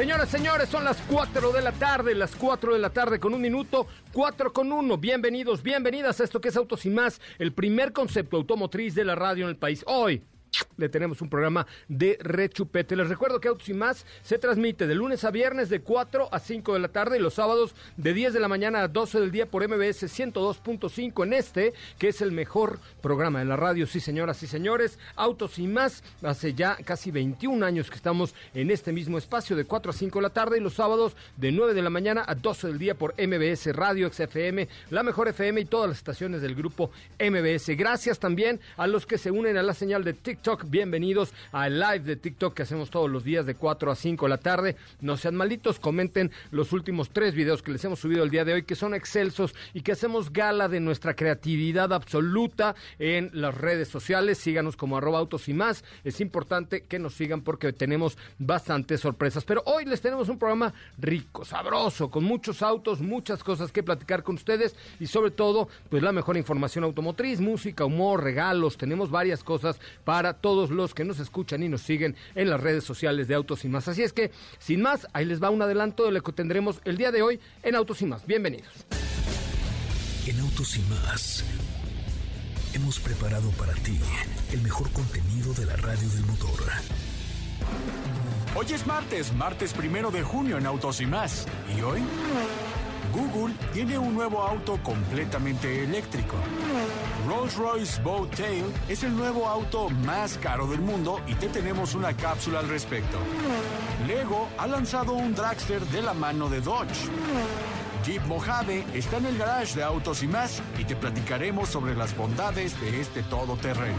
Señoras, señores, son las 4 de la tarde, las 4 de la tarde con un minuto, 4 con 1. Bienvenidos, bienvenidas a esto que es Autos y más, el primer concepto automotriz de la radio en el país. Hoy, le tenemos un programa de rechupete. Les recuerdo que Autos y Más se transmite de lunes a viernes de 4 a 5 de la tarde y los sábados de 10 de la mañana a 12 del día por MBS 102.5 en este, que es el mejor programa de la radio. Sí, señoras y señores, Autos y Más. Hace ya casi 21 años que estamos en este mismo espacio de 4 a 5 de la tarde y los sábados de 9 de la mañana a 12 del día por MBS Radio XFM, la mejor FM y todas las estaciones del grupo MBS. Gracias también a los que se unen a la señal de TikTok Bienvenidos al live de TikTok que hacemos todos los días de 4 a 5 de la tarde. No sean malitos, comenten los últimos tres videos que les hemos subido el día de hoy, que son excelsos y que hacemos gala de nuestra creatividad absoluta en las redes sociales. Síganos como arroba autos y más. Es importante que nos sigan porque tenemos bastantes sorpresas. Pero hoy les tenemos un programa rico, sabroso, con muchos autos, muchas cosas que platicar con ustedes y sobre todo, pues la mejor información automotriz, música, humor, regalos. Tenemos varias cosas para todos los que nos escuchan y nos siguen en las redes sociales de Autos y Más. Así es que, sin más, ahí les va un adelanto de lo que tendremos el día de hoy en Autos y Más. Bienvenidos. En Autos y Más hemos preparado para ti el mejor contenido de la radio del motor. Hoy es martes, martes primero de junio en Autos y Más. ¿Y hoy? Google tiene un nuevo auto completamente eléctrico. Rolls-Royce Boat Tail es el nuevo auto más caro del mundo y te tenemos una cápsula al respecto. Lego ha lanzado un dragster de la mano de Dodge. Jeep Mojave está en el garage de autos y más y te platicaremos sobre las bondades de este todoterreno.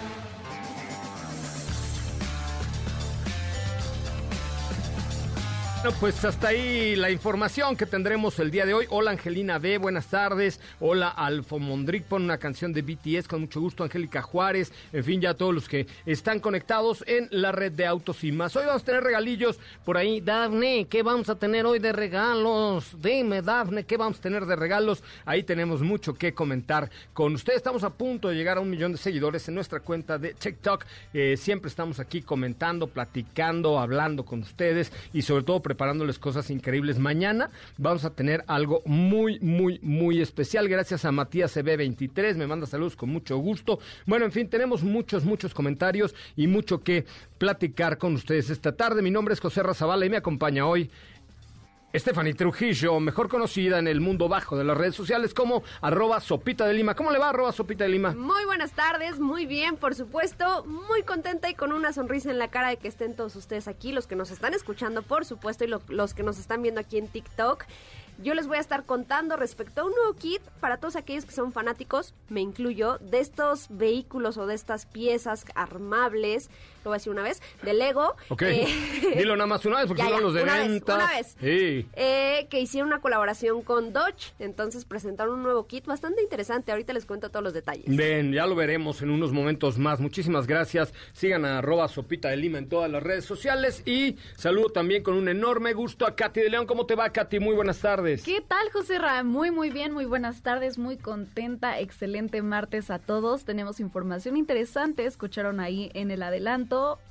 Bueno, pues hasta ahí la información que tendremos el día de hoy. Hola Angelina B, buenas tardes. Hola Alfo Mondrick, pon una canción de BTS con mucho gusto. Angélica Juárez, en fin, ya todos los que están conectados en la red de autos y más. Hoy vamos a tener regalillos por ahí. Dafne, ¿qué vamos a tener hoy de regalos? Dime, Dafne, ¿qué vamos a tener de regalos? Ahí tenemos mucho que comentar con ustedes. Estamos a punto de llegar a un millón de seguidores en nuestra cuenta de TikTok. Eh, siempre estamos aquí comentando, platicando, hablando con ustedes y sobre todo preparándoles cosas increíbles. Mañana vamos a tener algo muy, muy, muy especial. Gracias a Matías CB23, me manda saludos con mucho gusto. Bueno, en fin, tenemos muchos, muchos comentarios y mucho que platicar con ustedes esta tarde. Mi nombre es José Razabala y me acompaña hoy Stephanie Trujillo, mejor conocida en el mundo bajo de las redes sociales como arroba Sopita de Lima. ¿Cómo le va arroba Sopita de Lima? Muy buenas tardes, muy bien, por supuesto, muy contenta y con una sonrisa en la cara de que estén todos ustedes aquí, los que nos están escuchando, por supuesto, y los que nos están viendo aquí en TikTok. Yo les voy a estar contando respecto a un nuevo kit para todos aquellos que son fanáticos, me incluyo, de estos vehículos o de estas piezas armables, lo voy a decir una vez, de Lego. Ok, eh, dilo nada más una vez porque son los de una ventas. Vez, una vez. Sí. Eh, que hicieron una colaboración con Dodge, entonces presentaron un nuevo kit bastante interesante, ahorita les cuento todos los detalles. Bien, ya lo veremos en unos momentos más. Muchísimas gracias. Sigan a arroba Sopita de Lima en todas las redes sociales y saludo también con un enorme gusto a Katy de León. ¿Cómo te va, Katy? Muy buenas tardes. ¿Qué tal, José Ra? Muy, muy bien, muy buenas tardes, muy contenta, excelente martes a todos. Tenemos información interesante, escucharon ahí en el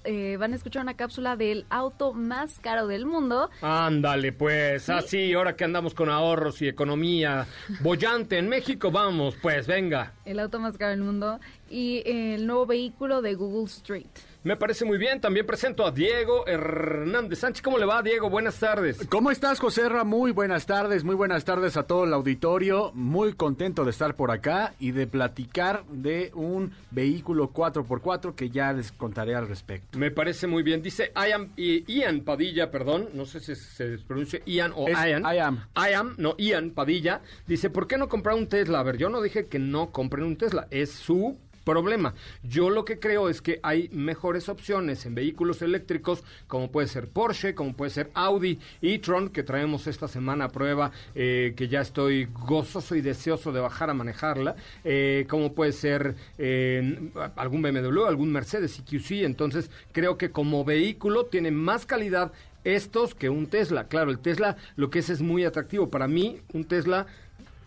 Eh, van a escuchar una cápsula del auto más caro del mundo. Ándale, pues, así, ahora que andamos con ahorros y economía bollante en México, vamos, pues, venga. El auto más caro del mundo y el nuevo vehículo de Google Street. Me parece muy bien. También presento a Diego Hernández Sánchez. ¿Cómo le va, Diego? Buenas tardes. ¿Cómo estás, José Ra? Muy buenas tardes, muy buenas tardes a todo el auditorio. Muy contento de estar por acá y de platicar de un vehículo 4x4 que ya les contaré al respecto. Me parece muy bien. Dice Ian, Ian Padilla, perdón, no sé si se pronuncia Ian o Es Ian. Ian. Ian, no, Ian Padilla. Dice, ¿por qué no comprar un Tesla? A ver, yo no dije que no compren un Tesla. Es su problema. Yo lo que creo es que hay mejores opciones en vehículos eléctricos, como puede ser Porsche, como puede ser Audi e-tron, que traemos esta semana a prueba, eh, que ya estoy gozoso y deseoso de bajar a manejarla, eh, como puede ser eh, algún BMW, algún Mercedes EQC. Entonces, creo que como vehículo tiene más calidad estos que un Tesla. Claro, el Tesla lo que es es muy atractivo. Para mí, un Tesla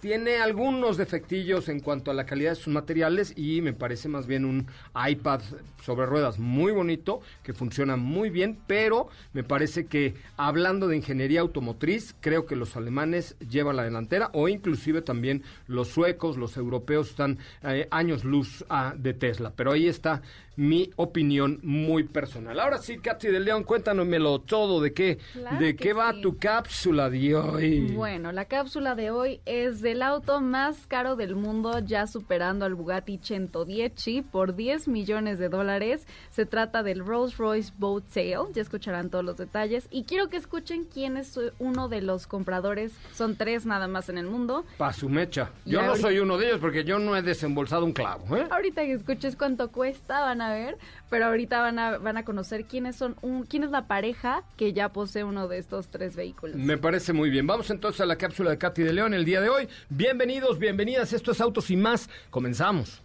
tiene algunos defectillos en cuanto a la calidad de sus materiales y me parece más bien un iPad sobre ruedas muy bonito, que funciona muy bien, pero me parece que hablando de ingeniería automotriz, creo que los alemanes llevan la delantera o inclusive también los suecos, los europeos están eh, años luz ah, de Tesla. Pero ahí está mi opinión muy personal. Ahora sí, Katy de León, cuéntanosmelo todo, ¿de qué, de qué va tu cápsula de hoy? Bueno, la cápsula de hoy es del auto más caro del mundo, ya superando al Bugatti 110 por 10 millones de dólares. Se trata del Rolls Royce Boat Sale, ya escucharán todos los detalles. Y quiero que escuchen quién es uno de los compradores, son tres nada más en el mundo. Pa' su mecha. Yo no soy uno de ellos porque yo no he desembolsado un clavo. ¿eh? Ahorita que escuches cuánto cuesta, van a ver, pero ahorita van a, van a conocer quiénes son, un, quién es la pareja que ya posee uno de estos tres vehículos. Me parece muy bien. Vamos entonces a la cápsula de Katy de León el día de hoy. Bienvenidos, bienvenidas. Esto es Autos y más. Comenzamos.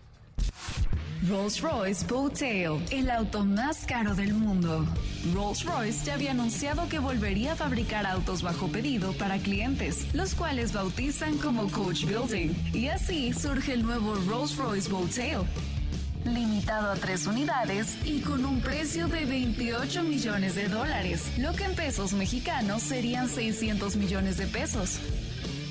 Rolls-Royce Tail, el auto más caro del mundo. Rolls-Royce ya había anunciado que volvería a fabricar autos bajo pedido para clientes, los cuales bautizan como Coach Building. Y así surge el nuevo Rolls-Royce Tail limitado a tres unidades y con un precio de 28 millones de dólares, lo que en pesos mexicanos serían 600 millones de pesos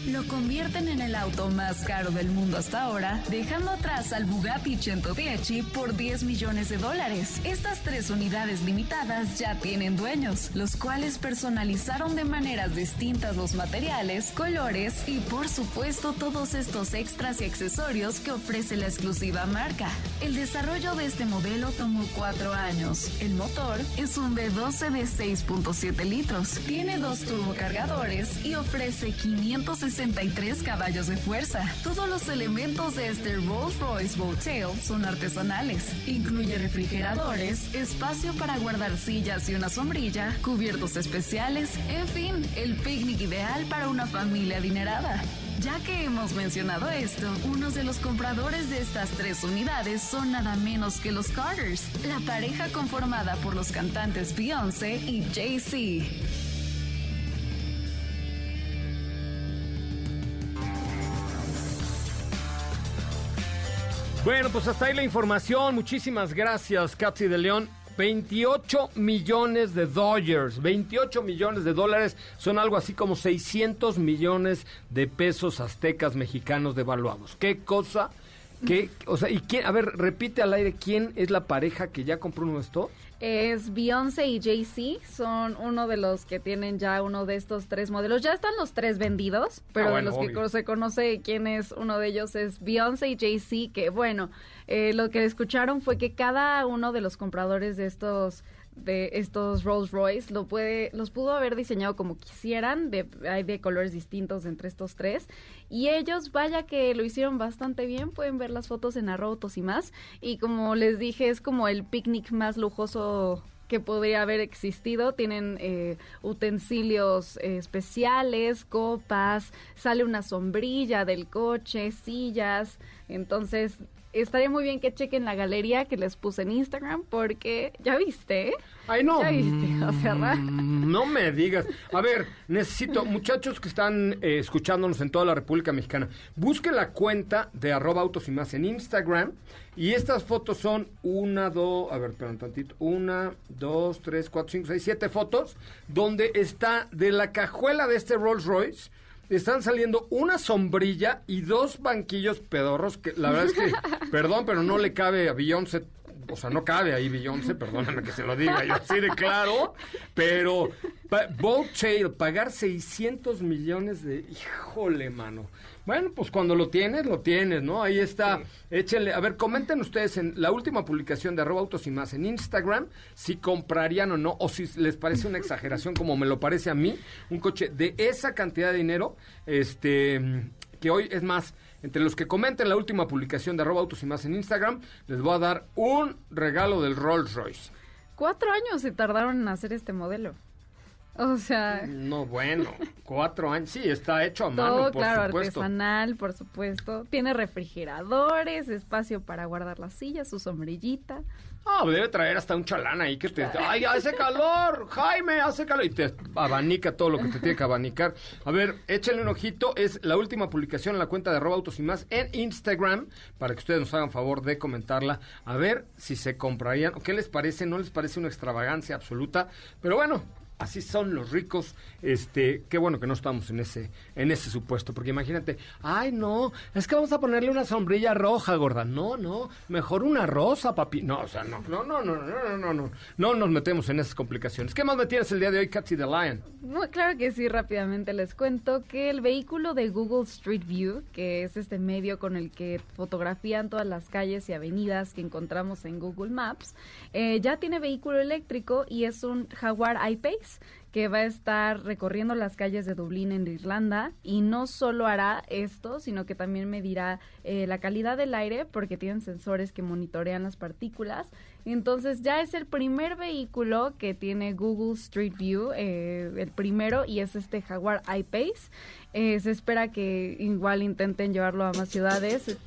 lo convierten en el auto más caro del mundo hasta ahora, dejando atrás al Bugatti 110 por 10 millones de dólares. Estas tres unidades limitadas ya tienen dueños, los cuales personalizaron de maneras distintas los materiales, colores y por supuesto todos estos extras y accesorios que ofrece la exclusiva marca. El desarrollo de este modelo tomó cuatro años. El motor es un V12 de 6.7 litros, tiene dos turbocargadores y ofrece 560 63 caballos de fuerza. Todos los elementos de este Rolls Royce Tail son artesanales. Incluye refrigeradores, espacio para guardar sillas y una sombrilla, cubiertos especiales, en fin, el picnic ideal para una familia adinerada. Ya que hemos mencionado esto, unos de los compradores de estas tres unidades son nada menos que los Carters, la pareja conformada por los cantantes Beyoncé y Jay-Z. Bueno, pues hasta ahí la información. Muchísimas gracias, Katy de León. 28 millones de dólares, 28 millones de dólares son algo así como 600 millones de pesos aztecas mexicanos devaluados. ¿Qué cosa? ¿Qué? O sea, ¿y quién? A ver, repite al aire, ¿quién es la pareja que ya compró uno de estos? es Beyoncé y Jay-Z. Son uno de los que tienen ya uno de estos tres modelos. Ya están los tres vendidos, pero ah, de los que se conoce quién es uno de ellos es Beyoncé y Jay-Z, que bueno, eh, lo que escucharon fue que cada uno de los compradores de estos de estos Rolls Royce lo puede, los pudo haber diseñado como quisieran, de, hay de colores distintos entre estos tres, y ellos, vaya que lo hicieron bastante bien, pueden ver las fotos en Arrotos y más, y como les dije, es como el picnic más lujoso que podría haber existido. Tienen eh, utensilios eh, especiales, copas, sale una sombrilla del coche, sillas. Entonces, estaría muy bien que chequen la galería que les puse en Instagram porque ya viste. Ay, no. Ya viste, o sea, mm, no me digas. A ver, necesito, muchachos que están eh, escuchándonos en toda la República Mexicana, busquen la cuenta de arroba autos y más en Instagram. Y estas fotos son una, dos, a ver, espera un tantito, una, dos, tres, cuatro, cinco, seis, siete fotos, donde está de la cajuela de este Rolls Royce están saliendo una sombrilla y dos banquillos pedorros que la verdad es que, perdón, pero no le cabe a Beyoncé. O sea, no cabe ahí Beyoncé, perdóname que se lo diga yo así de claro, pero Bolt Tail, pagar 600 millones de... Híjole, mano. Bueno, pues cuando lo tienes, lo tienes, ¿no? Ahí está. Échenle. A ver, comenten ustedes en la última publicación de arroba autos y más en Instagram si comprarían o no, o si les parece una exageración como me lo parece a mí, un coche de esa cantidad de dinero, este, que hoy es más, entre los que comenten la última publicación de arroba autos y más en Instagram, les voy a dar un regalo del Rolls Royce. Cuatro años se tardaron en hacer este modelo. O sea, No, bueno, cuatro años. Sí, está hecho a mano, todo por claro, supuesto. artesanal, por supuesto. Tiene refrigeradores, espacio para guardar la silla, su sombrillita. Ah, debe traer hasta un chalán ahí que te... ¡Ay, hace calor! ¡Jaime, hace calor! Y te abanica todo lo que te tiene que abanicar. A ver, échenle un ojito. Es la última publicación en la cuenta de arroba autos y más en Instagram para que ustedes nos hagan favor de comentarla. A ver si se comprarían o qué les parece. No les parece una extravagancia absoluta. Pero bueno, así son los ricos. Este, qué bueno que no estamos en ese, en ese supuesto, porque imagínate, ay no, es que vamos a ponerle una sombrilla roja, gorda. No, no, mejor una rosa, papi. No, o sea, no, no, no, no, no, no, no, no, no nos metemos en esas complicaciones. ¿Qué más me tienes el día de hoy, Katy the Lion? Muy claro que sí, rápidamente les cuento que el vehículo de Google Street View, que es este medio con el que fotografían todas las calles y avenidas que encontramos en Google Maps, eh, ya tiene vehículo eléctrico y es un Jaguar I-Pace que va a estar recorriendo las calles de Dublín en Irlanda y no solo hará esto, sino que también medirá eh, la calidad del aire porque tienen sensores que monitorean las partículas. Entonces ya es el primer vehículo que tiene Google Street View, eh, el primero, y es este Jaguar I-Pace. Eh, se espera que igual intenten llevarlo a más ciudades,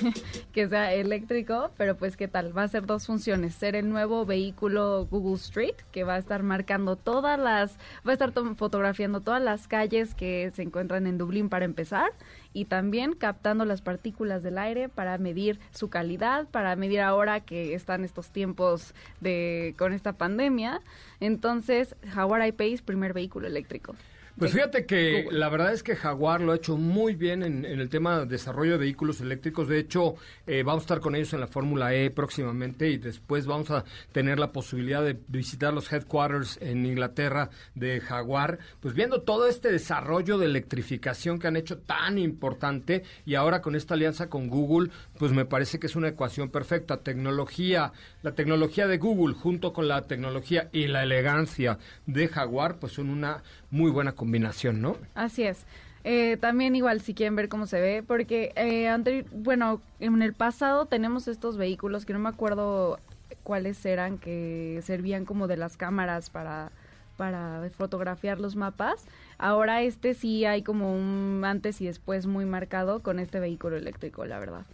que sea eléctrico, pero pues qué tal, va a ser dos funciones, ser el nuevo vehículo Google Street, que va a estar marcando todas las, va a estar fotografiando todas las calles que se encuentran en Dublín para empezar, y también captando las partículas del aire para medir su calidad, para medir ahora que están estos tiempos de con esta pandemia. Entonces, Jaguar I-Pace, primer vehículo eléctrico. Pues fíjate que Google. la verdad es que Jaguar lo ha hecho muy bien en, en el tema de desarrollo de vehículos eléctricos. De hecho, eh, vamos a estar con ellos en la Fórmula E próximamente y después vamos a tener la posibilidad de visitar los headquarters en Inglaterra de Jaguar, pues viendo todo este desarrollo de electrificación que han hecho tan importante y ahora con esta alianza con Google, pues me parece que es una ecuación perfecta. Tecnología, la tecnología de Google junto con la tecnología y la elegancia de Jaguar, pues son una muy buena combinación, ¿no? Así es. Eh, también igual si quieren ver cómo se ve, porque eh, bueno, en el pasado tenemos estos vehículos que no me acuerdo cuáles eran que servían como de las cámaras para para fotografiar los mapas. Ahora este sí hay como un antes y después muy marcado con este vehículo eléctrico, la verdad.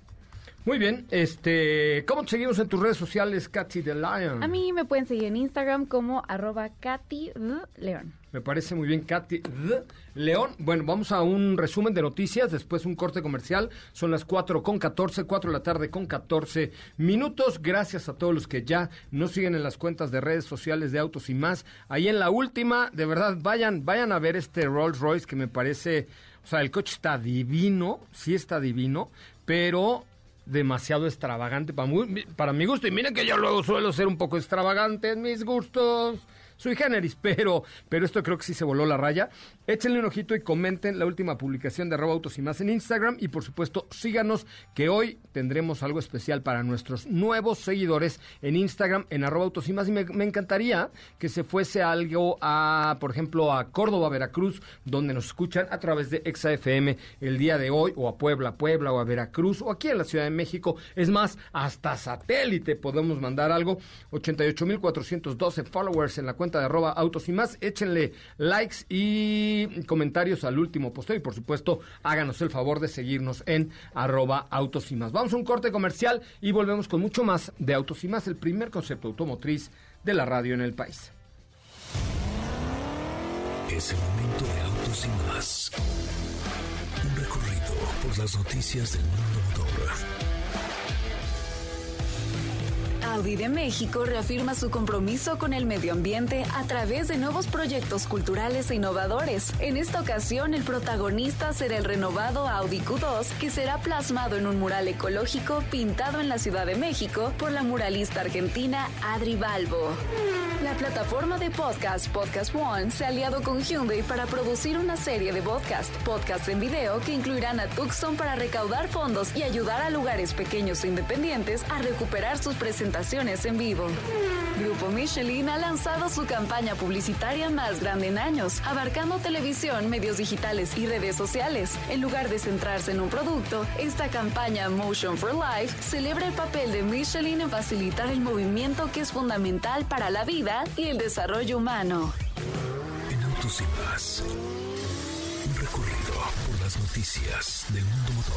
Muy bien, este, ¿cómo te seguimos en tus redes sociales, Katy the Lion? A mí me pueden seguir en Instagram como arroba Katy the León. Me parece muy bien, Katy León. Bueno, vamos a un resumen de noticias, después un corte comercial. Son las 4 con 14, 4 de la tarde con 14 minutos. Gracias a todos los que ya nos siguen en las cuentas de redes sociales de Autos y más. Ahí en la última, de verdad, vayan, vayan a ver este Rolls Royce que me parece, o sea, el coche está divino, sí está divino, pero demasiado extravagante para, para mi gusto. Y miren que yo luego suelo ser un poco extravagante en mis gustos. Sui generis, pero, pero esto creo que sí se voló la raya. Échenle un ojito y comenten la última publicación de arroba autos y más en Instagram. Y por supuesto, síganos que hoy tendremos algo especial para nuestros nuevos seguidores en Instagram, en arroba autos y más. Y me, encantaría que se fuese algo a, por ejemplo, a Córdoba, Veracruz, donde nos escuchan a través de ExaFM el día de hoy, o a Puebla, Puebla, o a Veracruz, o aquí en la Ciudad de México. Es más, hasta satélite podemos mandar algo. 88.412 followers en la cuenta de arroba autos y más. Échenle likes y comentarios al último posteo y por supuesto háganos el favor de seguirnos en arroba autos y más. Vamos a un corte comercial y volvemos con mucho más de autos y más, el primer concepto automotriz de la radio en el país. Es el momento de autos. Un recorrido por las noticias del mundo motor. Audi de México reafirma su compromiso con el medio ambiente a través de nuevos proyectos culturales e innovadores. En esta ocasión, el protagonista será el renovado Audi Q2, que será plasmado en un mural ecológico pintado en la Ciudad de México por la muralista argentina Adri Balbo. La plataforma de podcast Podcast One se ha aliado con Hyundai para producir una serie de podcast, podcasts en video que incluirán a Tucson para recaudar fondos y ayudar a lugares pequeños e independientes a recuperar sus presentaciones en vivo. Grupo Michelin ha lanzado su campaña publicitaria más grande en años, abarcando televisión, medios digitales y redes sociales. En lugar de centrarse en un producto, esta campaña Motion for Life celebra el papel de Michelin en facilitar el movimiento que es fundamental para la vida y el desarrollo humano. En Autos. Un recorrido por las noticias del mundo motor.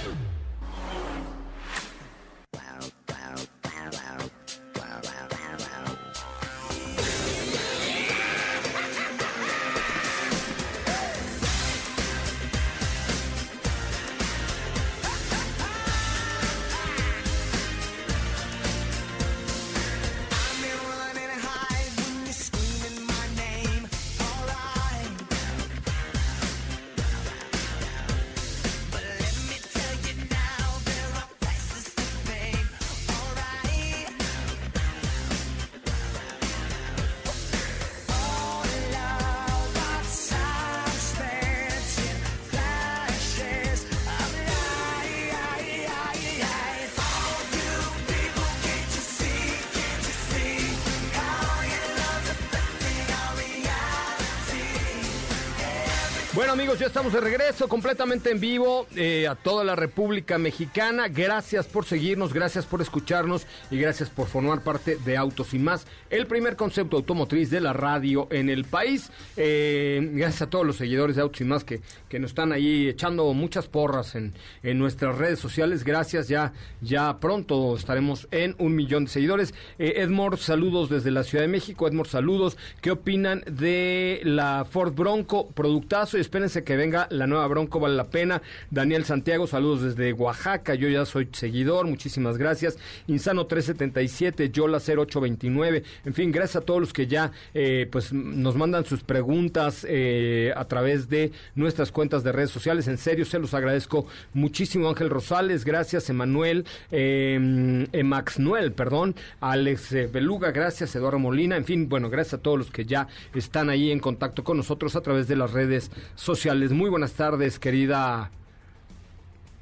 Amigos, ya estamos de regreso completamente en vivo eh, a toda la República Mexicana. Gracias por seguirnos, gracias por escucharnos y gracias por formar parte de Autos y más, el primer concepto automotriz de la radio en el país. Eh, gracias a todos los seguidores de Autos y más que, que nos están ahí echando muchas porras en, en nuestras redes sociales. Gracias, ya, ya pronto estaremos en un millón de seguidores. Eh, saludos desde la Ciudad de México. Edmore, saludos. ¿Qué opinan de la Ford Bronco? Productazo y espérense que venga la nueva Bronco, vale la pena. Daniel Santiago, saludos desde Oaxaca, yo ya soy seguidor, muchísimas gracias. Insano 377, Yola 0829, en fin, gracias a todos los que ya eh, pues nos mandan sus preguntas eh, a través de nuestras cuentas de redes sociales. En serio, se los agradezco muchísimo. Ángel Rosales, gracias. Emanuel, eh, Max Noel, perdón. Alex eh, Beluga, gracias. Eduardo Molina, en fin, bueno, gracias a todos los que ya están ahí en contacto con nosotros a través de las redes sociales. Muy buenas tardes, querida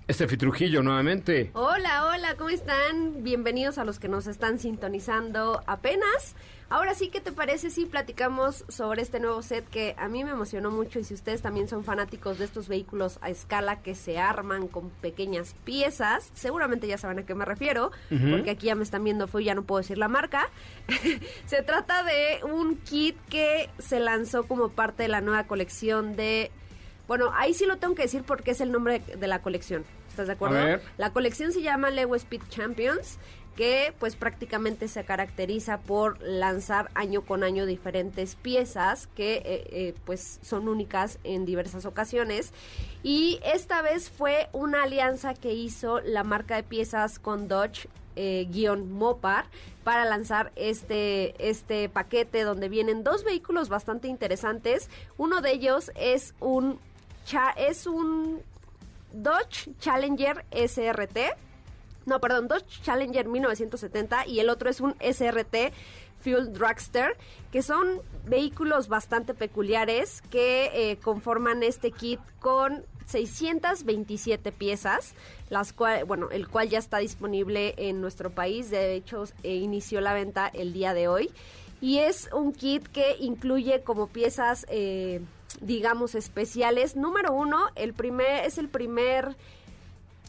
Estefi Trujillo, nuevamente. Hola, hola, ¿cómo están? Bienvenidos a los que nos están sintonizando apenas. Ahora sí, ¿qué te parece si platicamos sobre este nuevo set que a mí me emocionó mucho y si ustedes también son fanáticos de estos vehículos a escala que se arman con pequeñas piezas, seguramente ya saben a qué me refiero, porque aquí ya me están viendo, fue ya no puedo decir la marca. se trata de un kit que se lanzó como parte de la nueva colección de... Bueno, ahí sí lo tengo que decir porque es el nombre de la colección. ¿Estás de acuerdo? A ver. La colección se llama Lego Speed Champions, que pues prácticamente se caracteriza por lanzar año con año diferentes piezas que eh, eh, pues son únicas en diversas ocasiones. Y esta vez fue una alianza que hizo la marca de piezas con Dodge eh, guion Mopar para lanzar este, este paquete donde vienen dos vehículos bastante interesantes. Uno de ellos es un, es un Dodge Challenger SRT. No, perdón, Dodge Challenger 1970 y el otro es un SRT Fuel Dragster, que son vehículos bastante peculiares que eh, conforman este kit con 627 piezas, las cual, bueno, el cual ya está disponible en nuestro país, de hecho eh, inició la venta el día de hoy y es un kit que incluye como piezas eh, digamos especiales. Número uno, el primer es el primer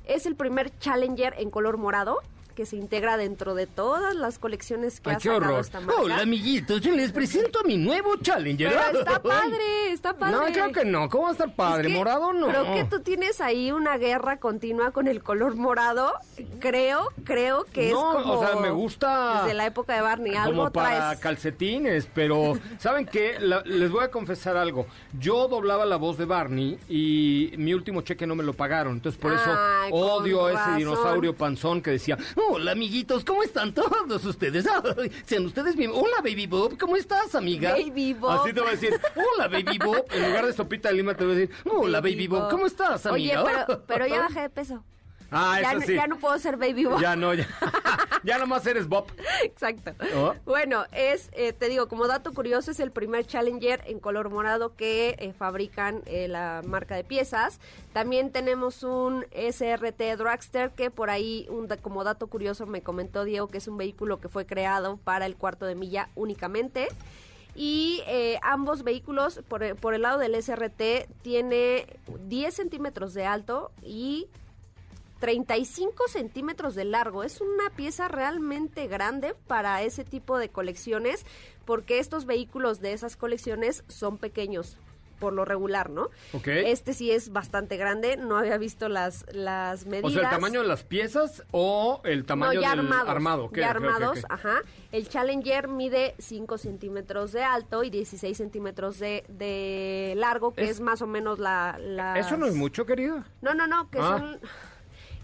es el primer Challenger en color morado que se integra dentro de todas las colecciones que Ay, ha qué horror. esta marca. Hola, amiguitos, yo les presento a mi nuevo Challenger. Pero está padre, está padre. No, creo que no. ¿Cómo va a estar padre? Es que ¿Morado no? Creo que tú tienes ahí una guerra continua con el color morado. Creo, creo que no, es como... o sea, me gusta... Desde la época de Barney. Algo como para traes... calcetines, pero ¿saben qué? La- les voy a confesar algo. Yo doblaba la voz de Barney y mi último cheque no me lo pagaron, entonces por eso Ay, Odio a ese razón. dinosaurio panzón que decía, hola amiguitos, ¿cómo están todos ustedes? Ay, sean ustedes bien. Hola Baby Bob, ¿cómo estás amiga? Baby Bob. Así te va a decir, hola Baby Bob. En lugar de sopita de lima te va a decir, hola Baby, Bob, ¿cómo estás amiga? Oye, pero, pero ya bajé de peso. Ah, ya, eso no- sí. ya no puedo ser Baby Bob. Ya no, ya. ya nomás eres Bob. Exacto. Oh. Bueno, es, eh, te digo, como dato curioso, es el primer Challenger en color morado que eh, fabrican eh, la marca de piezas. También tenemos un SRT Dragster que por ahí, un como dato curioso, me comentó Diego que es un vehículo que fue creado para el cuarto de milla únicamente. Y eh, ambos vehículos, por, el- por el lado del SRT, tiene 10 centímetros de alto y 35 centímetros de largo. Es una pieza realmente grande para ese tipo de colecciones, porque estos vehículos de esas colecciones son pequeños por lo regular, ¿no? Ok. Este sí es bastante grande, no había visto las, las medidas. O sea, el tamaño de las piezas o el tamaño no, ya del armados. armado. ¿Qué? Ya armados, ajá. El Challenger mide 5 centímetros de alto y 16 centímetros de, de largo, que Es- es, más o menos la... Eso no es mucho, querida. No, no, no, que Ah. son...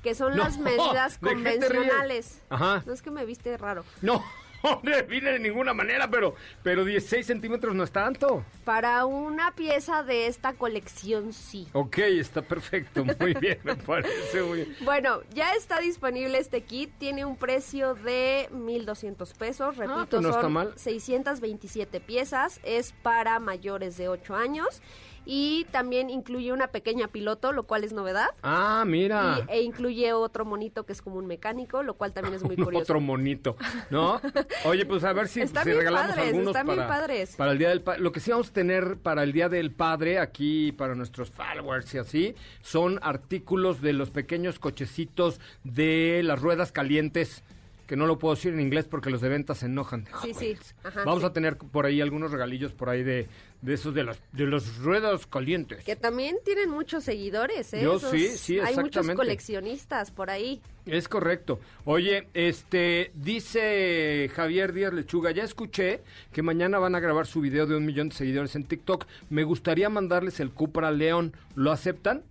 Que son No, las medidas convencionales. Ajá. No es que me viste raro. No, no me vine de ninguna manera, pero, pero 16 centímetros no es tanto. Para una pieza de esta colección, sí. Ok, está perfecto, muy bien, me parece muy bien. Bueno, ya está disponible este kit. Tiene un precio de 1.200 pesos. Repito, pues no son mal. 627 piezas. Es para mayores de 8 años. Y también incluye una pequeña piloto, lo cual es novedad. Ah, mira. Y- e incluye otro monito que es como un mecánico, lo cual también es muy curioso. Otro monito, ¿no? Oye, pues a ver si, Están si regalamos padres, algunos están para, padres. para el Día del Padre. Lo que sí vamos a tener para el Día del Padre aquí, para nuestros followers y así, son artículos de los pequeños cochecitos de las ruedas calientes, que no lo puedo decir en inglés porque los de venta se enojan. Sí, sí. Ajá, vamos sí. a tener por ahí algunos regalillos por ahí de, de esos de las de los ruedas calientes. Que también tienen muchos seguidores, ¿eh? Yo Esos- sí, sí, Hay muchos exactamente. coleccionistas por ahí. Es correcto. Oye, este, dice Javier Díaz Lechuga, ya escuché que mañana van a grabar su video de un millón de seguidores en TikTok. Me gustaría mandarles el Cupra León. ¿Lo aceptan?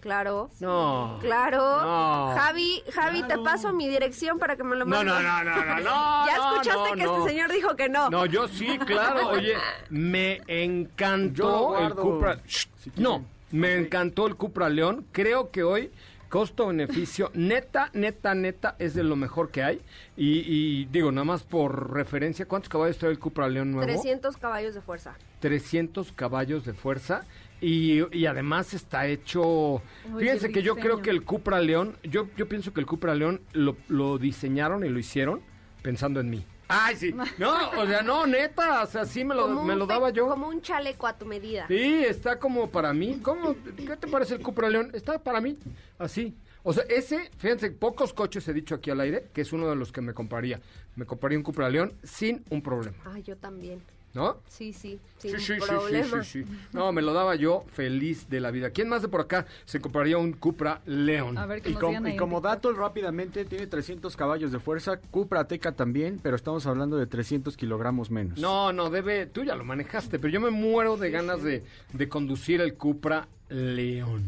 Claro. No. Claro. No. Javi, Javi, te paso mi dirección para que me lo mandes. no, no, no, no, no. Ya escuchaste no, que no. este señor dijo que no. No, yo sí, claro. Oye, me encantó el Cupra. si no, me encantó el Cupra León. Creo que hoy costo-beneficio, neta, neta, neta, es de lo mejor que hay. Y, y digo, nada más por referencia, ¿cuántos caballos trae el Cupra León nuevo? 300 caballos de fuerza. 300 caballos de fuerza y, y además está hecho... Uy, Fíjense que yo creo que el Cupra León, yo, yo pienso que el Cupra León lo, lo diseñaron y lo hicieron pensando en mí. Ay, sí. No, o sea, no, neta, o sea, sí me lo, me lo daba yo. Como un chaleco a tu medida. Sí, está como para mí. ¿Cómo? ¿Qué te parece el Cupra León? Está para mí, así. O sea, ese, fíjense, pocos coches he dicho aquí al aire, que es uno de los que me compraría. Me compraría un Cupra León sin un problema, Ah, yo también. ¿No? Sí, sí, Sí, sin sí, sí, problema. sí, sí, sí. No, me lo daba yo feliz de la vida. ¿Quién más de por acá se compraría un Cupra León? A ver, que Y, nos com- digan y como dato rápidamente, tiene 300 caballos de fuerza, Cupra Ateca también, pero estamos hablando de 300 kilogramos menos. No, no, debe, tú ya lo manejaste, pero yo me muero de ganas de, de conducir el Cupra León.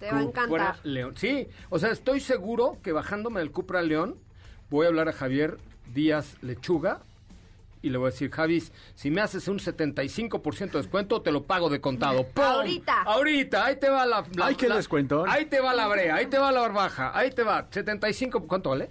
Te va a Cupra encantar. León. Sí, o sea, estoy seguro que bajándome del Cupra León, voy a hablar a Javier Díaz Lechuga y le voy a decir, Javis, si me haces un 75% de descuento, te lo pago de contado. ¡Pum! Ahorita. Ahorita, ahí te va la... la- Ay, qué la- descuentón. Ahí te va la brea, ahí te va la barbaja, ahí te va. 75, ¿cuánto vale?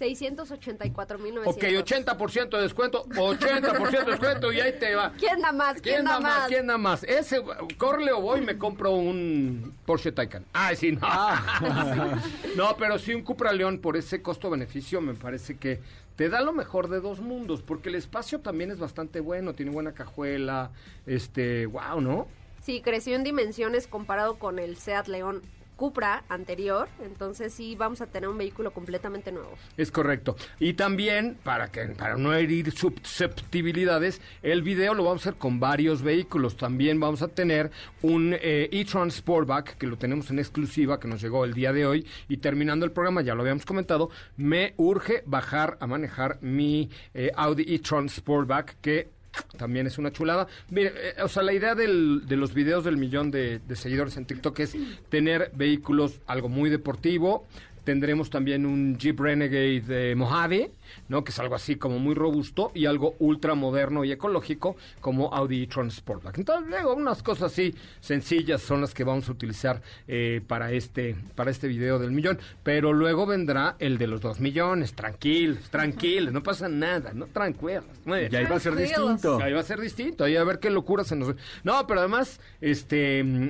684.900. Ok, 80% de descuento, 80% de descuento y ahí te va. ¿Quién da más? ¿Quién, ¿Quién da da más? más? ¿Quién da más? Ese, corre o voy y me compro un Porsche Taycan. Ay, sí, no. Ah. no, pero sí un Cupra León por ese costo-beneficio me parece que te da lo mejor de dos mundos, porque el espacio también es bastante bueno, tiene buena cajuela, este, wow, ¿no? Sí, creció en dimensiones comparado con el Seat León Cupra anterior. Entonces sí, vamos a tener un vehículo completamente nuevo. Es correcto. Y también, para que para no herir susceptibilidades, el video lo vamos a hacer con varios vehículos. También vamos a tener un eh, e-tron Sportback, que lo tenemos en exclusiva, que nos llegó el día de hoy. Y terminando el programa, ya lo habíamos comentado, me urge bajar a manejar mi eh, Audi e-tron Sportback, que también es una chulada. Mire, eh, o sea, la idea del- de los videos del millón de, de seguidores en TikTok es tener vehículos, algo muy deportivo. Tendremos también un Jeep Renegade de Mojave, ¿no? Que es algo así como muy robusto y algo ultra moderno y ecológico como Audi e-tron Sportback. Entonces, luego unas cosas así sencillas son las que vamos a utilizar eh, para este para este video del millón. Pero luego vendrá el de los dos millones. Tranquilos, tranquilos, no pasa nada, no tranquilos. Muy bien. Y ahí va a ser distinto. Ahí va a ser distinto, ahí a ver qué locura se nos... No, pero además, este, mm,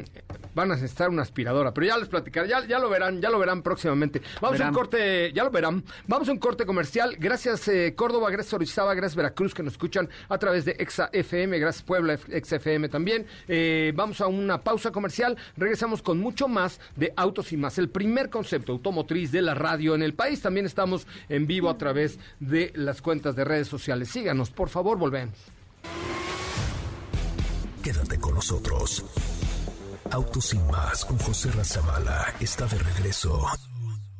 van a necesitar una aspiradora, pero ya les platicaré, ya, ya lo verán, ya lo verán próximamente. Vamos a un corte, ya lo verán, vamos a un corte comercial. Gracias eh, Córdoba, gracias Orizaba, gracias Veracruz que nos escuchan a través de Exa FM, gracias Puebla, Exa FM también. Eh, vamos a una pausa comercial, regresamos con mucho más de Autos y Más, el primer concepto automotriz de la radio en el país. También estamos en vivo a través de las cuentas de redes sociales. Síganos, por favor, volvemos. Quédate con nosotros. Autos sin más con José Razabala está de regreso.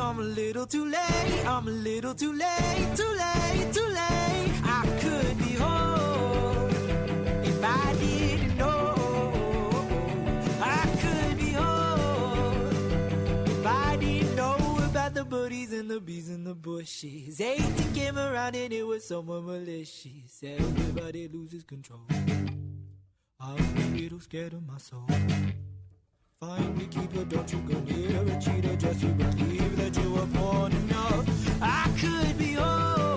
I'm a little too late. I'm a little too late. Too late. Too late. I could be home if I didn't know. I could be home if I didn't know about the birdies and the bees in the bushes. 18 came around and it was someone malicious. Everybody loses control. I'm a little scared of my soul. Find me, keeper, don't you go near a cheater just to believe that you were born enough. I could be home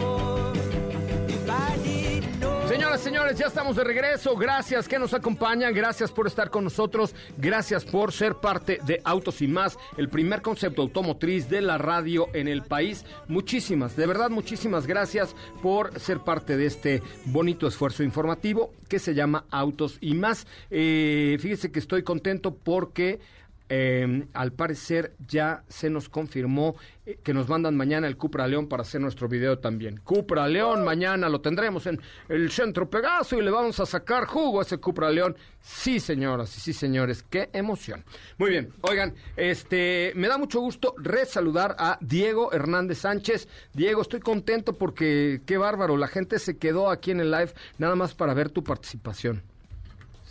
Señores, ya estamos de regreso. Gracias que nos acompañan, gracias por estar con nosotros, gracias por ser parte de Autos y Más, el primer concepto automotriz de la radio en el país. Muchísimas, de verdad, muchísimas gracias por ser parte de este bonito esfuerzo informativo que se llama Autos y Más. Eh, fíjese que estoy contento porque... Eh, al parecer ya se nos confirmó eh, que nos mandan mañana el Cupra León para hacer nuestro video también. Cupra León, mañana lo tendremos en el Centro Pegaso y le vamos a sacar jugo a ese Cupra León. Sí, señoras y sí, señores, qué emoción. Muy bien, oigan, este, me da mucho gusto resaludar a Diego Hernández Sánchez. Diego, estoy contento porque qué bárbaro, la gente se quedó aquí en el live nada más para ver tu participación.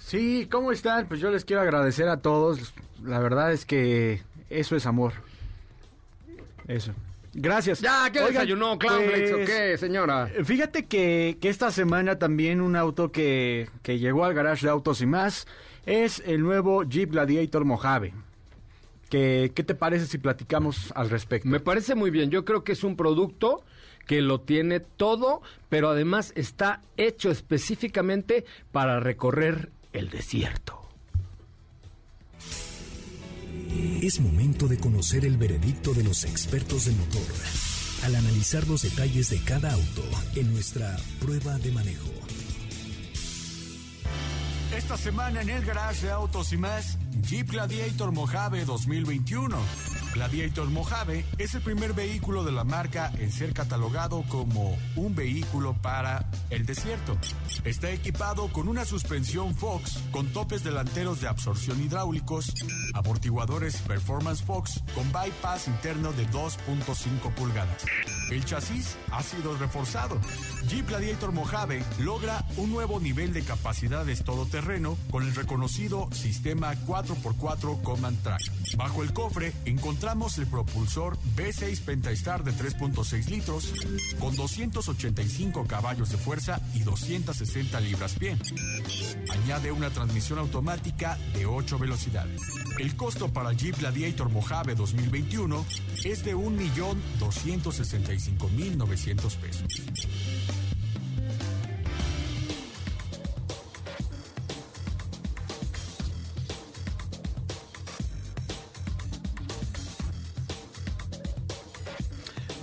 Sí, ¿cómo están? Pues yo les quiero agradecer a todos. La verdad es que eso es amor. Eso. Gracias. Ya, ¿qué Oigan, desayunó, Clownflakes o pues, qué, señora? Fíjate que, que esta semana también un auto que, que llegó al garage de autos y más es el nuevo Jeep Gladiator Mojave. ¿Qué, ¿Qué te parece si platicamos al respecto? Me parece muy bien. Yo creo que es un producto que lo tiene todo, pero además está hecho específicamente para recorrer el desierto. Es momento de conocer el veredicto de los expertos de motor al analizar los detalles de cada auto en nuestra prueba de manejo. Esta semana en el garage de autos y más, Jeep Gladiator Mojave 2021. Gladiator Mojave es el primer vehículo de la marca en ser catalogado como un vehículo para el desierto. Está equipado con una suspensión Fox con topes delanteros de absorción hidráulicos, amortiguadores Performance Fox con bypass interno de 2.5 pulgadas. El chasis ha sido reforzado. Jeep Gladiator Mojave logra un nuevo nivel de capacidades todoterreno con el reconocido sistema 4x4 Command Track. Bajo el cofre encontramos el propulsor V6 Pentastar de 3.6 litros con 285 caballos de fuerza y 260 libras-pie. Añade una transmisión automática de 8 velocidades. El costo para Jeep Gladiator Mojave 2021 es de 1.265.900 pesos.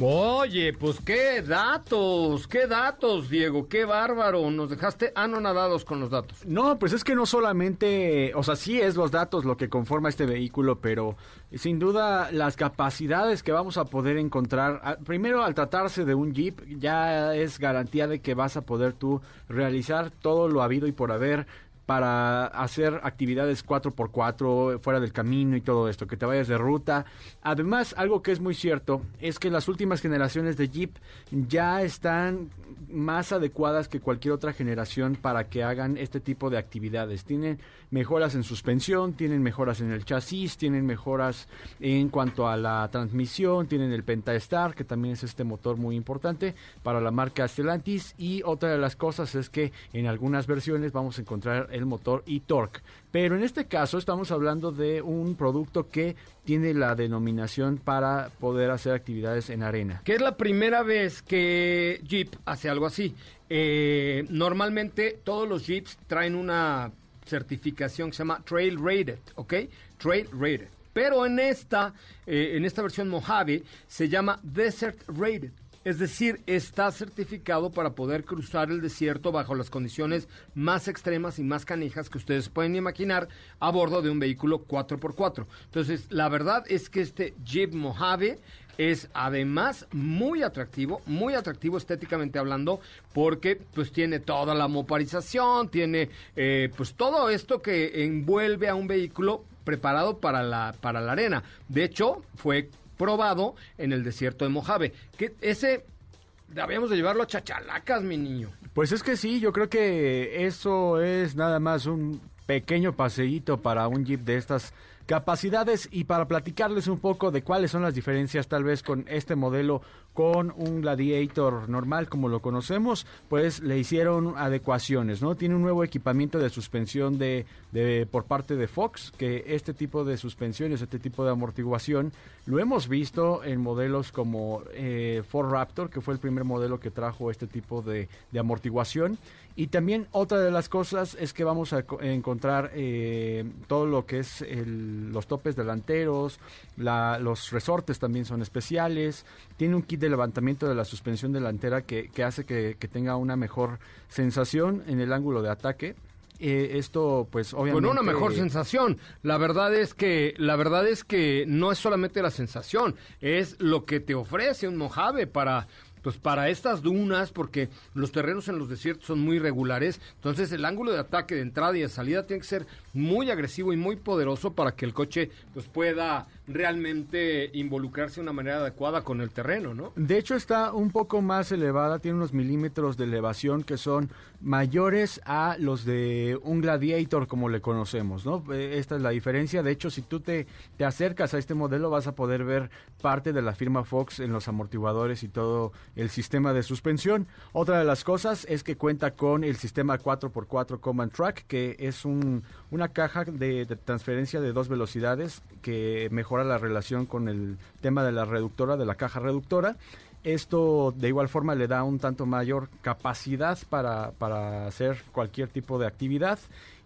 Oye, pues qué datos, qué datos, Diego, qué bárbaro. Nos dejaste anonadados con los datos. No, pues es que no solamente, o sea, sí es los datos lo que conforma este vehículo, pero sin duda las capacidades que vamos a poder encontrar, primero al tratarse de un Jeep, ya es garantía de que vas a poder tú realizar todo lo habido y por haber para hacer actividades 4x4 fuera del camino y todo esto, que te vayas de ruta. Además, algo que es muy cierto es que las últimas generaciones de Jeep ya están más adecuadas que cualquier otra generación para que hagan este tipo de actividades. Tienen mejoras en suspensión, tienen mejoras en el chasis, tienen mejoras en cuanto a la transmisión, tienen el Pentastar, que también es este motor muy importante para la marca Stellantis y otra de las cosas es que en algunas versiones vamos a encontrar el motor e-torque. Pero en este caso estamos hablando de un producto que tiene la denominación para poder hacer actividades en arena. Que es la primera vez que Jeep hace algo así. Eh, normalmente todos los Jeeps traen una certificación que se llama Trail Rated, ¿ok? Trail Rated. Pero en esta, eh, en esta versión Mojave se llama Desert Rated. Es decir, está certificado para poder cruzar el desierto bajo las condiciones más extremas y más canijas que ustedes pueden imaginar a bordo de un vehículo 4x4. Entonces, la verdad es que este Jeep Mojave es además muy atractivo, muy atractivo estéticamente hablando, porque pues tiene toda la moparización, tiene eh, pues todo esto que envuelve a un vehículo preparado para la, para la arena. De hecho, fue probado en el desierto de Mojave. Que ese debíamos de llevarlo a chachalacas, mi niño. Pues es que sí, yo creo que eso es nada más un pequeño paseíto para un Jeep de estas capacidades y para platicarles un poco de cuáles son las diferencias tal vez con este modelo con un Gladiator normal como lo conocemos, pues le hicieron adecuaciones, ¿no? Tiene un nuevo equipamiento de suspensión de, por parte de Fox, que este tipo de suspensiones, este tipo de amortiguación, lo hemos visto en modelos como eh, Ford Raptor, que fue el primer modelo que trajo este tipo de amortiguación. Y también otra de las cosas es que vamos a co- encontrar eh, todo lo que es el- los topes delanteros, la- los resortes también son especiales, tiene un kit de levantamiento de la suspensión delantera que, que hace que, que tenga una mejor sensación en el ángulo de ataque. Eh, esto pues obviamente... Con una mejor sensación. La verdad es que, la verdad es que no es solamente la sensación, es lo que te ofrece un Mojave para, pues para estas dunas, porque los terrenos en los desiertos son muy regulares, entonces el ángulo de ataque de entrada y de salida tiene que ser muy agresivo y muy poderoso para que el coche pues pueda realmente involucrarse de una manera adecuada con el terreno, ¿no? De hecho está un poco más elevada, tiene unos milímetros de elevación que son mayores a los de un Gladiator como le conocemos, ¿no? Eh, Esta es la diferencia. De hecho, si tú te, te acercas a este modelo vas a poder ver parte de la firma Fox en los amortiguadores y todo el sistema de suspensión. Otra de las cosas es que cuenta con el sistema 4x4 Command Track, que es un, una caja de, transferencia de dos velocidades que mejora la relación con el tema de la reductora, de la caja reductora. Esto de igual forma le da un tanto mayor capacidad para, para hacer cualquier tipo de actividad.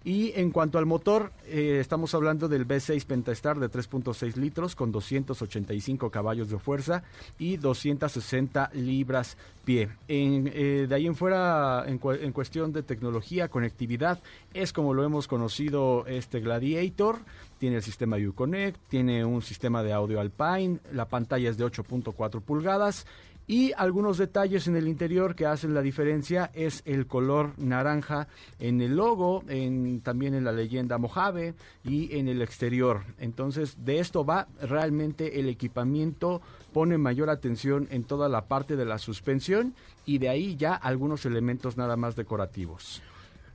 Y en cuanto al motor, eh, estamos hablando del V6 Pentastar de 3.6 litros con 285 caballos de fuerza y 260 libras pie. Eh, de ahí en fuera, en cuestión de tecnología, conectividad, es como lo hemos conocido este Gladiator. Tiene el sistema Uconnect, tiene un sistema de audio Alpine, la pantalla es de 8.4 pulgadas y algunos detalles en el interior que hacen la diferencia es el color naranja en el logo, en, también en la leyenda Mojave y en el exterior. Entonces, de esto va realmente el equipamiento, pone mayor atención en toda la parte de la suspensión y de ahí ya algunos elementos nada más decorativos.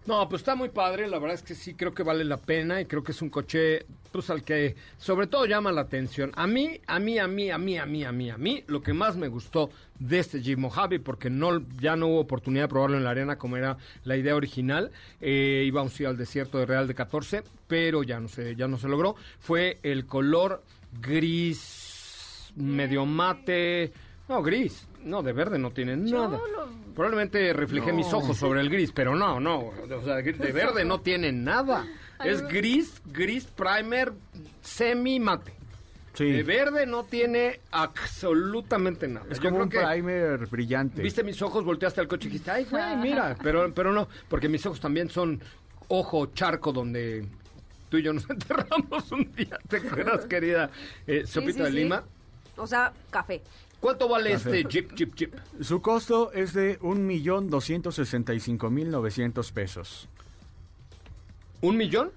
No, pues está muy padre, la verdad es que sí creo que vale la pena y creo que es un coche pues al que sobre todo llama la atención. A mí, a mí, a mí, a mí, a mí, a mí, a mí, lo que más me gustó de este Jeep Mojave, porque no ya no hubo oportunidad de probarlo en la arena como era la idea original, eh, íbamos a ir al desierto de Real de 14, pero ya no se, ya no se logró, fue el color gris medio mate, no, gris, no, de verde no tiene nada. Probablemente reflejé mis ojos sobre el gris, pero no, no, o sea, de verde no tiene nada. Es gris, gris primer semi mate. Sí. De verde no tiene absolutamente nada. Es Yo como creo un que primer brillante. Viste mis ojos, volteaste al coche y dijiste, ay, güey, mira. Pero, pero no, porque mis ojos también son ojo charco donde tú y yo nos enterramos un día. ¿Te acuerdas, querida eh, Sopita sí, de sí. Lima? O sea, café. ¿Cuánto vale este Jeep, Jeep, Jeep? Su costo es de 1.265.900 pesos. ¿Un millón?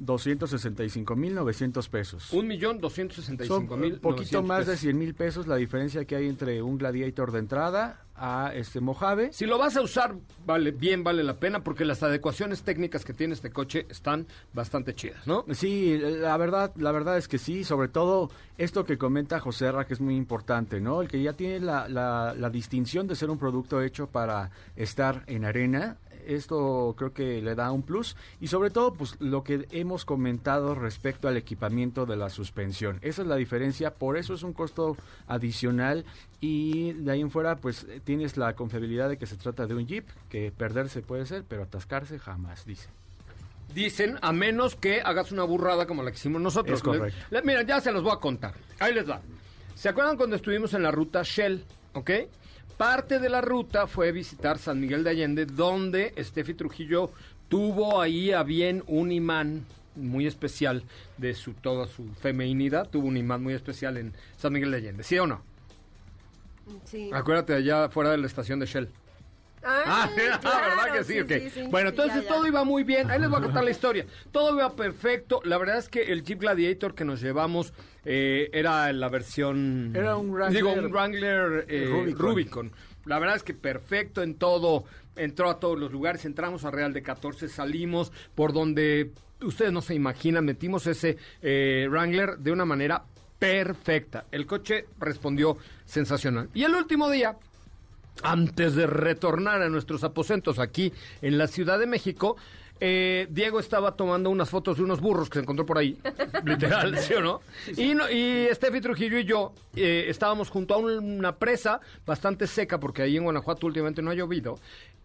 265.900 pesos. Un millón doscientos sesenta y Son cinco mil un poquito más de pesos. 100 mil pesos la diferencia que hay entre un Gladiator de entrada a este Mojave. Si lo vas a usar, vale, bien vale la pena porque las adecuaciones técnicas que tiene este coche están bastante chidas, ¿no? Sí, la verdad, la verdad es que sí, sobre todo esto que comenta José Ra, que es muy importante, ¿no? El que ya tiene la, la, la distinción de ser un producto hecho para estar en arena, esto creo que le da un plus y sobre todo pues lo que hemos comentado respecto al equipamiento de la suspensión. Esa es la diferencia, por eso es un costo adicional y de ahí en fuera pues tienes la confiabilidad de que se trata de un Jeep, que perderse puede ser, pero atascarse jamás, dice. Dicen, a menos que hagas una burrada como la que hicimos nosotros. Es correcto. Le- mira, ya se los voy a contar. Ahí les va. ¿Se acuerdan cuando estuvimos en la ruta Shell? ¿Ok? Parte de la ruta fue visitar San Miguel de Allende, donde Steffi Trujillo tuvo ahí a bien un imán muy especial de su toda su feminidad. Tuvo un imán muy especial en San Miguel de Allende. ¿Sí o no? Sí. Acuérdate allá fuera de la estación de Shell. Ah, claro, ¿verdad que sí? Ok. sí, bueno, entonces ya, ya. todo iba muy bien. Ahí les voy a contar la historia. Todo iba perfecto. La verdad es que el Jeep Gladiator que nos llevamos eh, era la versión... Era un Wrangler- Digo, un Wrangler eh, Rubicon. Rubicon. La verdad es que perfecto en todo. Entró a todos los lugares. Entramos a Real de 14, salimos por donde... Ustedes no se imaginan, metimos ese eh, Wrangler de una manera perfecta. El coche respondió sensacional. Y el último día, antes de retornar a nuestros aposentos aquí en la Ciudad de México, eh, Diego estaba tomando unas fotos de unos burros que se encontró por ahí, literal, ¿sí o no? Y, no, y Steffi Trujillo y yo eh, estábamos junto a un- una presa bastante seca, porque ahí en Guanajuato últimamente no ha llovido,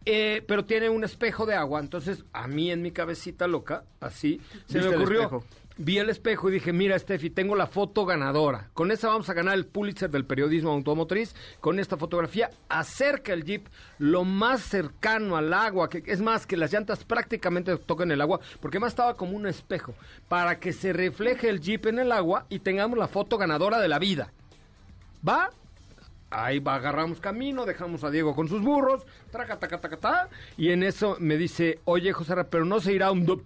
eh, pero tiene un espejo de agua, entonces a mí en mi cabecita loca, así, se me ¿Viste el ocurrió... Vi el espejo y dije, mira, Steffi, tengo la foto ganadora. Con esa vamos a ganar el Pulitzer del periodismo automotriz. Con esta fotografía, acerca el Jeep lo más cercano al agua, que es más, que las llantas prácticamente toquen el agua, porque más estaba como un espejo, para que se refleje el Jeep en el agua y tengamos la foto ganadora de la vida. ¿Va? Ahí va, agarramos camino, dejamos a Diego con sus burros, traca, taca, taca, ta, y en eso me dice, oye, José, pero no se irá un... do-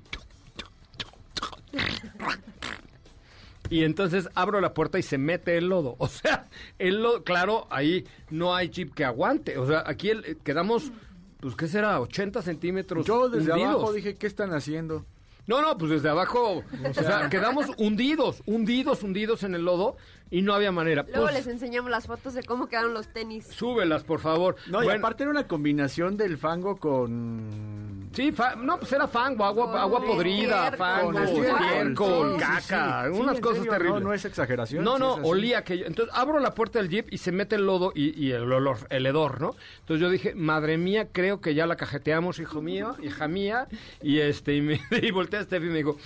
Y entonces abro la puerta y se mete el lodo. O sea, el lodo, claro, ahí no hay jeep que aguante. O sea, aquí el- eh, quedamos, pues, ¿qué será? 80 centímetros Yo desde hundidos. abajo dije, ¿qué están haciendo? No, no, pues desde abajo, o sea, quedamos hundidos, hundidos, hundidos en el lodo y no había manera. Luego Pues, les enseñamos las fotos de cómo quedaron los tenis. súbelas, por favor. No, y Bueno, aparte era una combinación del fango con... Sí, fa- no, pues era fango, agua, agua podrida, estiércol. fango, Con estiércol. Sí, caca, sí. Sí, unas cosas serio, terribles. No, no es exageración. No, no, olía que Entonces abro la puerta del jeep y se mete el lodo y, y el olor, el hedor, ¿no? Entonces yo dije, madre mía, creo que ya la cajeteamos, hijo mío, hija mía. Y este, y, me, y volteé a Steffi y me dijo,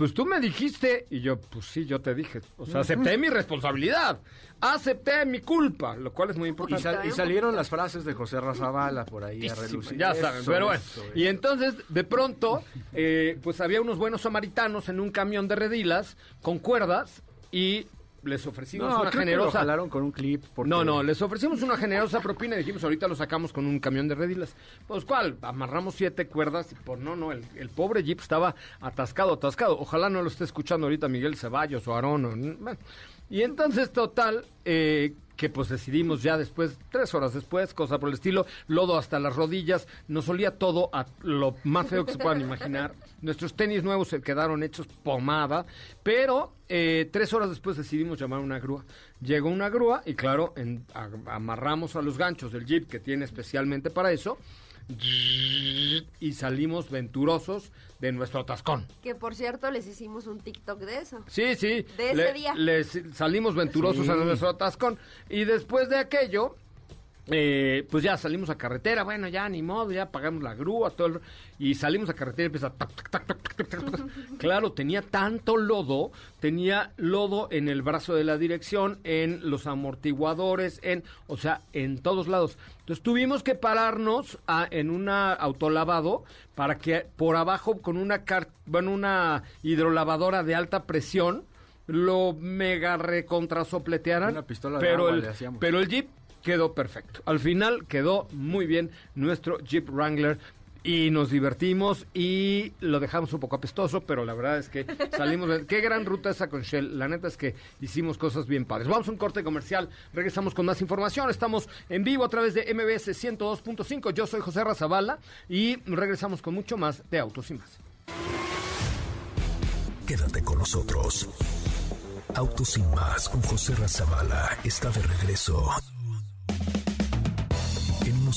pues tú me dijiste. Y yo, pues sí, yo te dije. O sea, acepté mi responsabilidad. Acepté mi culpa, lo cual es muy Y, importante. sal- y salieron las frases de José Razabala por ahí a relucir. Ya saben, Eso, pero bueno. eso, Y entonces, de pronto, eh, pues había unos buenos samaritanos en un camión de redilas con cuerdas y les ofrecimos No, una lo generosa. con un clip. porque- No, no, les ofrecimos una generosa propina y dijimos, ahorita lo sacamos con un camión de redilas. Pues, ¿cuál? Amarramos siete cuerdas y pues no, no, el, el pobre Jeep estaba atascado, atascado. Ojalá no lo esté escuchando ahorita Miguel Ceballos o Aarón. o- bueno. Y entonces, total, eh, que pues decidimos ya después, tres horas después, cosa por el estilo, lodo hasta las rodillas, nos olía todo a lo más feo que se puedan imaginar. Nuestros tenis nuevos se quedaron hechos pomada, pero eh, tres horas después decidimos llamar a una grúa. Llegó una grúa y claro, en- a- amarramos a los ganchos del jeep que tiene especialmente para eso y salimos venturosos de nuestro atascón. Que por cierto, les hicimos un TikTok de eso. Sí, sí. De ese día. les salimos venturosos Sí. a nuestro atascón. Y después de aquello, eh, pues ya salimos a carretera. Bueno, ya ni modo, ya pagamos la grúa, todo el- Y salimos a carretera y empieza... Claro, tenía tanto lodo, tenía lodo en el brazo de la dirección, en los amortiguadores, en... O sea, en todos lados. Entonces tuvimos que pararnos a- en una autolavado para que por abajo con una, car- bueno, una hidrolavadora de alta presión lo mega recontrasopletearan. Una pistola de pero agua el, le hacíamos. pero el Jeep quedó perfecto. Al final quedó muy bien nuestro Jeep Wrangler. Y nos divertimos y lo dejamos un poco apestoso, pero la verdad es que salimos. de- Qué gran ruta esa con Shell. La neta es que hicimos cosas bien padres. Vamos a un corte comercial. Regresamos con más información. Estamos en vivo a través de MBS 102.5. Yo soy José Razabala y regresamos con mucho más de Autos y más. Quédate con nosotros. Autos sin más con José Razabala está de regreso.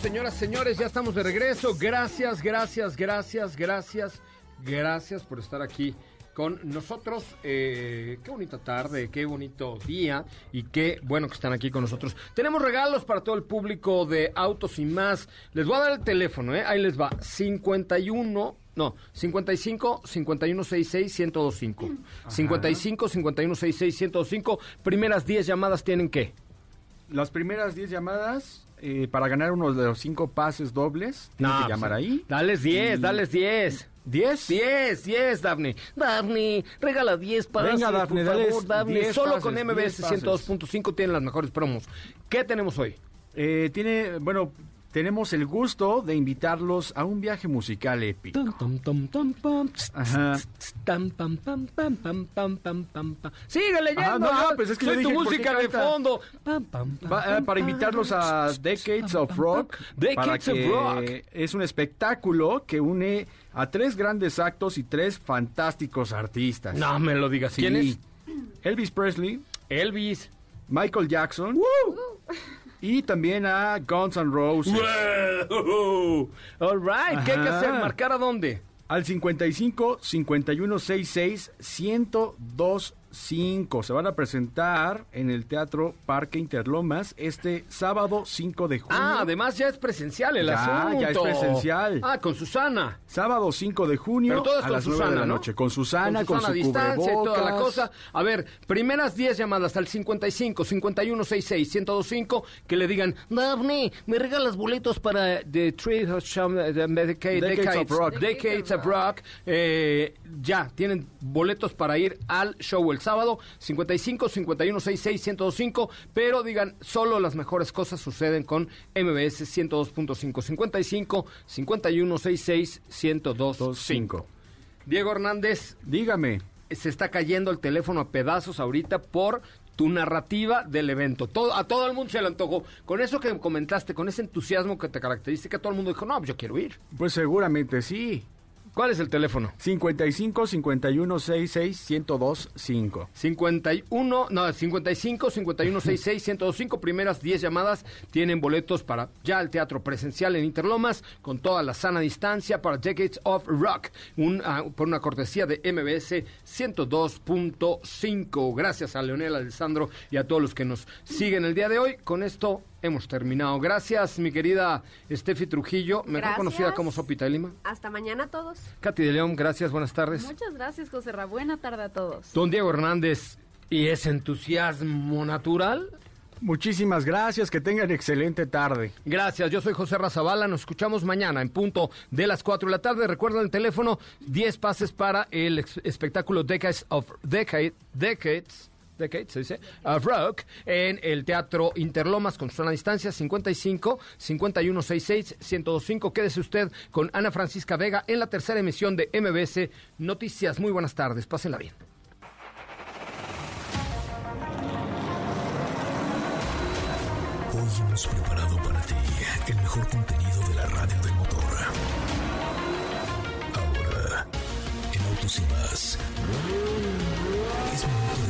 Señoras, señores, ya estamos de regreso. Gracias, gracias, gracias, gracias, gracias por estar aquí con nosotros. Eh, qué bonita tarde, qué bonito día y qué bueno que están aquí con nosotros. Tenemos regalos para todo el público de Autos y más. Les voy a dar el teléfono, ¿eh? Ahí les va. 51... No, 55 5166 1025. 55 5166 1025. Primeras 10 llamadas tienen que. Las primeras 10 llamadas eh, para ganar uno de los cinco pases dobles. Tienen No, que llamar pues, ahí. Dales 10, dales 10. ¿10? 10, 10, Daphne. Daphne, regala 10 pases, Venga, Daphne, por favor, Daphne. 10 Solo pases, con 10 MBS pases. 102.5 tienen las mejores promos. ¿Qué tenemos hoy? Eh, tiene, bueno, tenemos el gusto de invitarlos a un viaje musical épico. Ajá. Sigue leyendo. Ah, no, pues es que Soy dije, tu música de fondo. Eh, para invitarlos a Decades of Rock. Decades of Rock. Es un espectáculo que une a tres grandes actos y tres fantásticos artistas. No me lo digas. ¿Quién es? Elvis Presley. Elvis. Michael Jackson. ¡Woo! Y también a Guns N' Roses. Wow. All right. ¿Qué hay que Ajá. hacer? ¿Marcar a dónde? Al 55 5166 1025. 5. Se van a presentar en el Teatro Parque Interlomas este sábado 5 de junio. Ah, además ya es presencial el Ya, asunto. ya es presencial. Ah, con Susana. Sábado 5 de junio Pero a con las 9 Susana, de la ¿no? noche. Con Susana, con, Susana su a distancia y toda la cosa. A ver, primeras 10 llamadas al 55 51 66 1025 que le digan, Daphne, me regalas boletos para The Tree of Sham- the Decade- Decades of Rock. Decades of Rock. Eh, ya, tienen boletos para ir al show el sábado, 55 51 66 1025, pero digan, solo las mejores cosas suceden con MBS 102.5, 55 51 66 1025. Diego Hernández, Dígame. se está cayendo el teléfono a pedazos ahorita por tu narrativa del evento. Todo, a todo el mundo se le antojó. Con eso que comentaste, con ese entusiasmo que te caracteriza, que todo el mundo dijo, no, pues yo quiero ir. Pues seguramente sí. ¿Cuál es el teléfono? 55 51 66 102 5. 51, no, 55, 51, 66, 105, primeras 10 llamadas tienen boletos para ya el teatro presencial en Interlomas con toda la sana distancia para Decades of Rock, un, ah, por una cortesía de MBS 102.5. Gracias a Leonel Alessandro y a todos los que nos siguen el día de hoy. Con esto hemos terminado. Gracias, mi querida Steffi Trujillo, mejor Gracias. conocida como Sopita de Lima. Hasta mañana a todos. Katy de León, gracias, buenas tardes. Muchas gracias, José Ra. Buena tarde a todos. Don Diego Hernández, ¿y ese entusiasmo natural? Muchísimas gracias, que tengan excelente tarde. Gracias, yo soy José Razabala, nos escuchamos mañana en punto de las 4 de la tarde. Recuerden el teléfono, 10 pases para el espectáculo Decades of Decade, Decades. Decades, se dice, of Rock, en el Teatro Interlomas con zona distancia 55 5166 1025. Quédese usted con Ana Francisca Vega en la tercera emisión de MBS Noticias. Muy buenas tardes, pásenla bien. Hoy hemos preparado para ti el mejor contenido de la radio del motor. Ahora, en Autos y más, es momento de